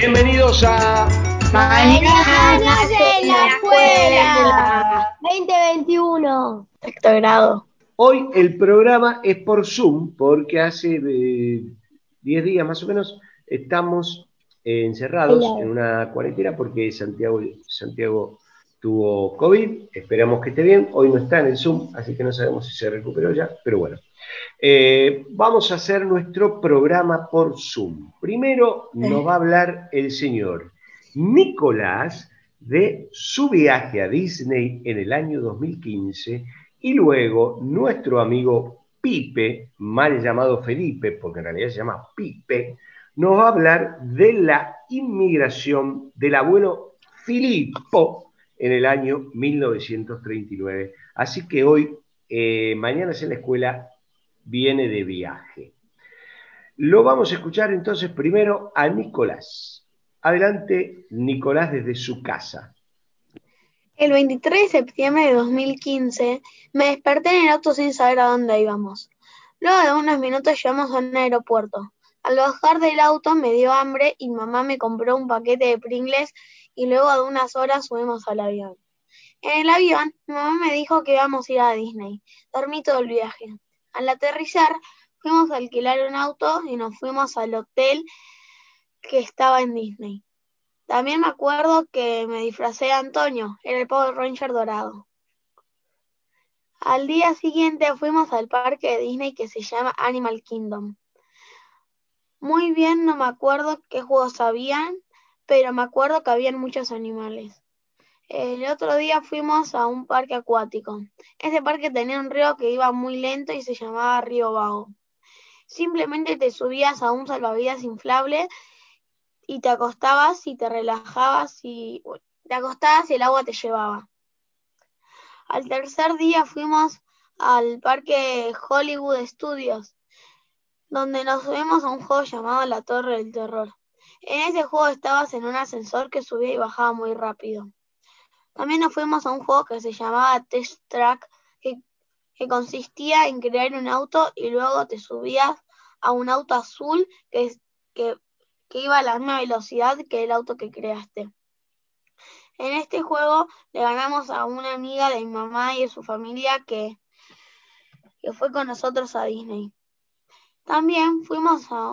Bienvenidos a Mañanas de la Escuela 2021. Sexto grado. Hoy el programa es por Zoom porque hace 10 eh, días más o menos estamos eh, encerrados en una cuarentena porque Santiago, Santiago tuvo COVID. Esperamos que esté bien. Hoy no está en el Zoom, así que no sabemos si se recuperó ya, pero bueno. Eh, vamos a hacer nuestro programa por Zoom. Primero nos va a hablar el señor Nicolás de su viaje a Disney en el año 2015 y luego nuestro amigo Pipe, mal llamado Felipe, porque en realidad se llama Pipe, nos va a hablar de la inmigración del abuelo Filippo en el año 1939. Así que hoy, eh, mañana es en la escuela, viene de viaje. Lo vamos a escuchar entonces primero a Nicolás. Adelante, Nicolás, desde su casa. El 23 de septiembre de 2015 me desperté en el auto sin saber a dónde íbamos. Luego de unos minutos llegamos a un aeropuerto. Al bajar del auto me dio hambre y mamá me compró un paquete de Pringles y luego de unas horas subimos al avión. En el avión, mamá me dijo que íbamos a ir a Disney. Dormí todo el viaje. Al aterrizar, fuimos a alquilar un auto y nos fuimos al hotel que estaba en Disney. También me acuerdo que me disfracé de Antonio, era el Power Ranger dorado. Al día siguiente fuimos al parque de Disney que se llama Animal Kingdom. Muy bien no me acuerdo qué juegos habían, pero me acuerdo que habían muchos animales. El otro día fuimos a un parque acuático. Ese parque tenía un río que iba muy lento y se llamaba Río Vago. Simplemente te subías a un salvavidas inflable y te acostabas y te relajabas y te acostabas y el agua te llevaba. Al tercer día fuimos al parque Hollywood Studios, donde nos subimos a un juego llamado La Torre del Terror. En ese juego estabas en un ascensor que subía y bajaba muy rápido. También nos fuimos a un juego que se llamaba Test Track, que, consistía en crear un auto y luego te subías a un auto azul que, iba a la misma velocidad que el auto que creaste. En este juego le ganamos a una amiga de mi mamá y de su familia que, fue con nosotros a Disney. También fuimos a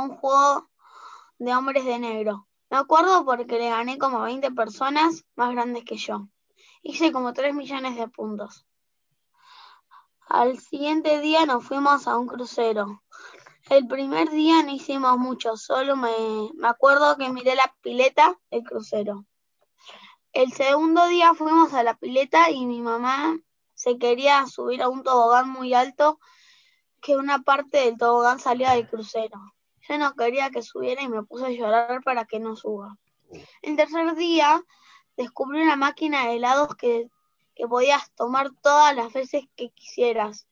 un juego de hombres de negro, me acuerdo porque le gané como a 20 personas más grandes que yo. Hice como 3 millones de puntos. Al siguiente día nos fuimos a un crucero. El primer día no hicimos mucho, solo me, me acuerdo que miré la pileta del crucero. El segundo día fuimos a la pileta y mi mamá se quería subir a un tobogán muy alto que una parte del tobogán salía del crucero. Yo no quería que subiera y me puse a llorar para que no suba. El tercer día descubrí una máquina de helados que, podías tomar todas las veces que quisieras.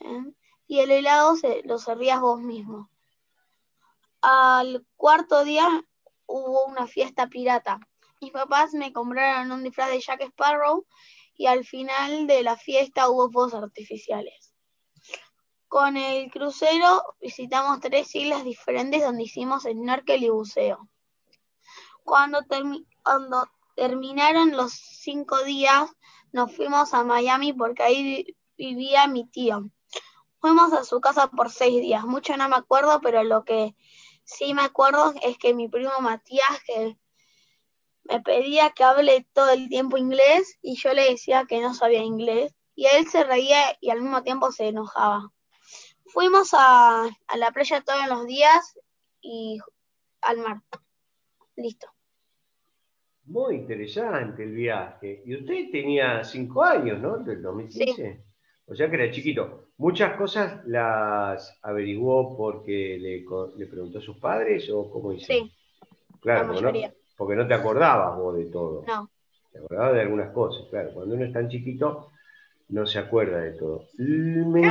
¿eh? Y el helado se, lo servías vos mismo. Al cuarto día hubo una fiesta pirata. Mis papás me compraron un disfraz de Jack Sparrow y al final de la fiesta hubo fuegos artificiales. Con el crucero visitamos tres islas diferentes donde hicimos snorkel y buceo. Cuando, terminaron los cinco días, nos fuimos a Miami porque ahí vivía mi tío. Fuimos a su casa por seis días. Mucho no me acuerdo, pero lo que sí me acuerdo es que mi primo Matías, que me pedía que hable todo el tiempo inglés y yo le decía que no sabía inglés. Y él se reía y al mismo tiempo se enojaba. Fuimos a, la playa todos los días y al mar. Listo. Muy interesante el viaje. Y usted tenía cinco años, ¿no? Del 2015. O sea que era chiquito. Muchas cosas las averiguó porque le, preguntó a sus padres o cómo hizo. Sí. Claro, porque no, porque no te acordabas vos de todo. No. Te acordabas de algunas cosas, claro. Cuando uno es tan chiquito, no se acuerda de todo. Me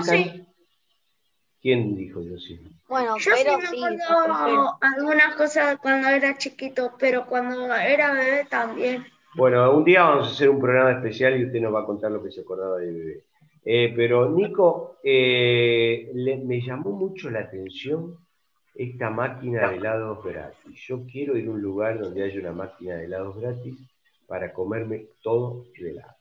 ¿Quién dijo yo sí? Bueno, yo pero sí me acuerdo algunas cosas cuando era chiquito, pero cuando era bebé también. Bueno, un día vamos a hacer un programa especial y usted nos va a contar lo que se acordaba de bebé. Eh, pero Nico, eh, me llamó mucho la atención esta máquina de helados gratis. Yo quiero ir a un lugar donde haya una máquina de helados gratis para comerme todo el helado.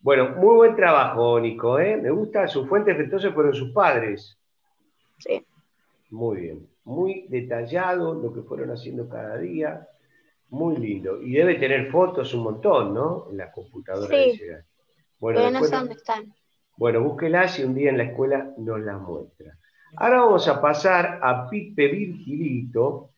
Bueno, muy buen trabajo, Nico. ¿eh? Me gusta, su fuente entonces fueron sus padres. Sí. Muy bien, muy detallado lo que fueron haciendo cada día. Muy lindo. Y debe tener fotos un montón, ¿no? En la computadora Sí. de Bueno, pero no sé después- dónde están. bueno, búsquelas y un día en la escuela nos las muestra. Ahora vamos a pasar a Pipe Virgilito,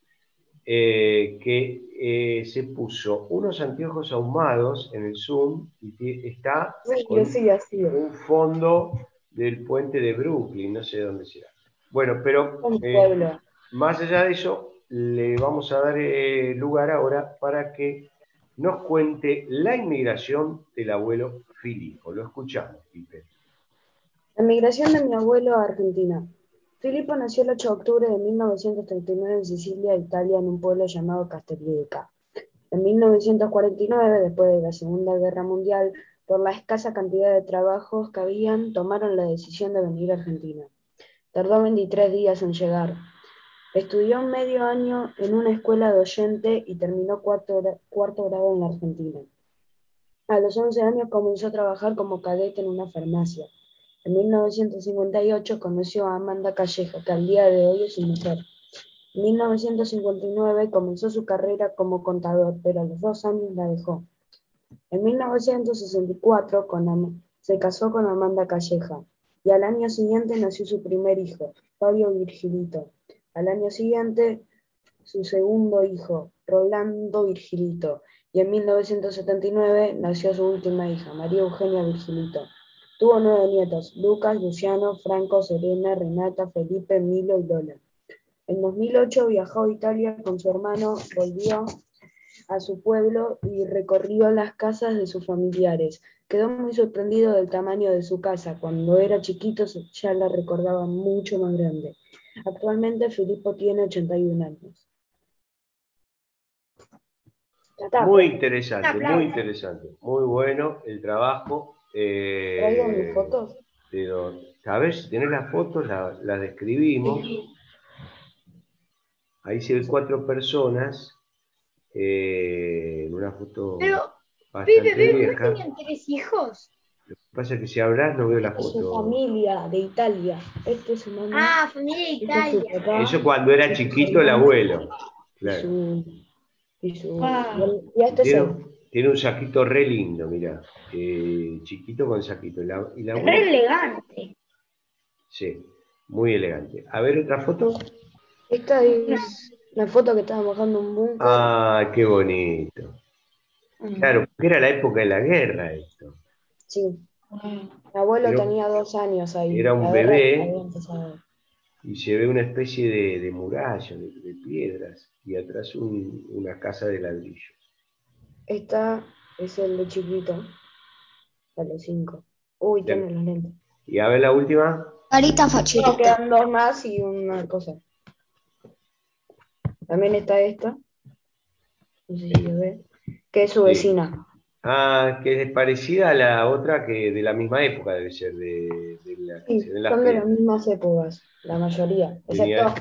eh, que eh, se puso unos anteojos ahumados en el Zoom y está con un fondo del puente de Brooklyn, no sé dónde será. Bueno, pero eh, más allá de eso, le vamos a dar eh, lugar ahora para que nos cuente la inmigración del abuelo Filipo. Lo escuchamos, Pipe. La migración de mi abuelo a Argentina. Filippo nació el 8 de octubre de 1939 en Sicilia, Italia, en un pueblo llamado Castellica. En 1949, después de la Segunda Guerra Mundial, por la escasa cantidad de trabajos que habían, tomaron la decisión de venir a Argentina. Tardó 23 días en llegar. Estudió medio año en una escuela de oyente y terminó cuarto, gra- cuarto grado en la Argentina. A los 11 años comenzó a trabajar como cadete en una farmacia. En 1958 conoció a Amanda Calleja, que al día de hoy es su mujer. En 1959 comenzó su carrera como contador, pero a los dos años la dejó. En 1964 con Am- se casó con Amanda Calleja y al año siguiente nació su primer hijo, Fabio Virgilito. Al año siguiente su segundo hijo, Rolando Virgilito, y en 1979 nació su última hija, María Eugenia Virgilito. Tuvo nueve nietos, Lucas, Luciano, Franco, Serena, Renata, Felipe, Milo y Lola. En 2008 viajó a Italia con su hermano, volvió a su pueblo y recorrió las casas de sus familiares. Quedó muy sorprendido del tamaño de su casa. Cuando era chiquito ya la recordaba mucho más grande. Actualmente Filippo tiene 81 años. Muy pues. interesante, muy interesante. Muy bueno el trabajo. eh, ¿Traigo mis fotos? de don- A ver si tenés las fotos, la- las describimos. Ahí se ven cuatro personas eh, en una foto Pero, bastante ¿no tenían tres hijos? Lo que pasa es que si hablas no veo la Es su foto. familia de Italia. Este es su mamá. Ah, familia de este es Italia. Eso cuando era chiquito el abuelo. Y Claro. su. Y, su, Ah. y este Tiene, él. tiene un saquito re lindo, mira. chiquito con saquito. Y la, y la Re abuela- elegante. Sí, muy elegante. A ver otra foto. Esta es la foto que estaba bajando un búnker. Ah, qué bonito. Claro, porque era la época de la guerra esto. Sí. Mi abuelo Pero- tenía dos años ahí. era un bebé. Y se ve una especie de, de muralla, de, de piedras, y atrás un- una casa de ladrillo. Esta es el de chiquito. A los cinco. Uy, tiene los lentes. Y a ver la última. Carita No, facherita. quedan dos más y una cosa. También está esta. No sé si se ve. Que es su vecina. Ah, que es parecida a la otra que de la misma época debe ser, de, de la Sí, se ven las son de las mismas épocas, la mayoría. Excepto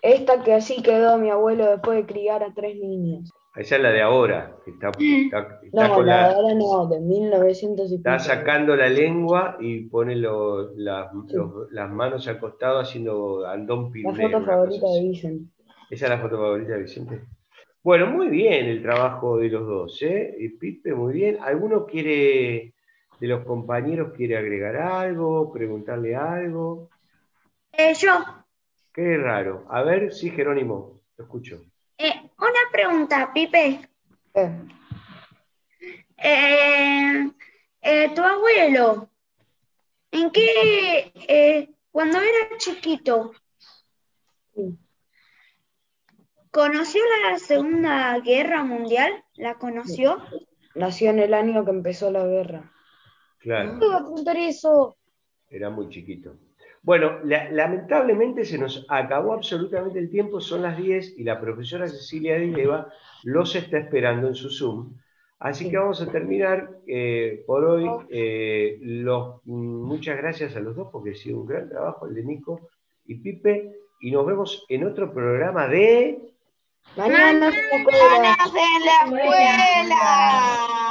esta que así quedó mi abuelo después de criar a tres niños. Esa es la de ahora, que está, está- está No, con la la- de ahora no, de 1900 y está sacando la lengua y pone los- las- Sí. los- las manos al costado haciendo andón La pirulero. foto favorita de. Vicen. Esa es la foto favorita de Vicente. Bueno, muy bien el trabajo de los dos, ¿eh? Y Pipe, muy bien. ¿Alguno quiere, de los compañeros, quiere agregar algo, preguntarle algo? Eh, yo, Qué raro. A ver, sí, Jerónimo, lo escucho. eh, una pregunta, Pipe. Eh, Eh, eh, tu abuelo, ¿en qué, eh, cuando era chiquito, sí. Conoció la Segunda Guerra Mundial? ¿La conoció? Nació en el año que empezó la guerra. Claro, Te iba a preguntar eso. era muy chiquito. Bueno, la- lamentablemente se nos acabó absolutamente el tiempo, son las 10 y la profesora Cecilia Dileva los está esperando en su Zoom. Así que vamos a terminar eh, por hoy. Eh, los- muchas gracias a los dos porque ha sido un gran trabajo el de Nico y Pipe. y nos vemos en otro programa de... Mañana la en la escuela.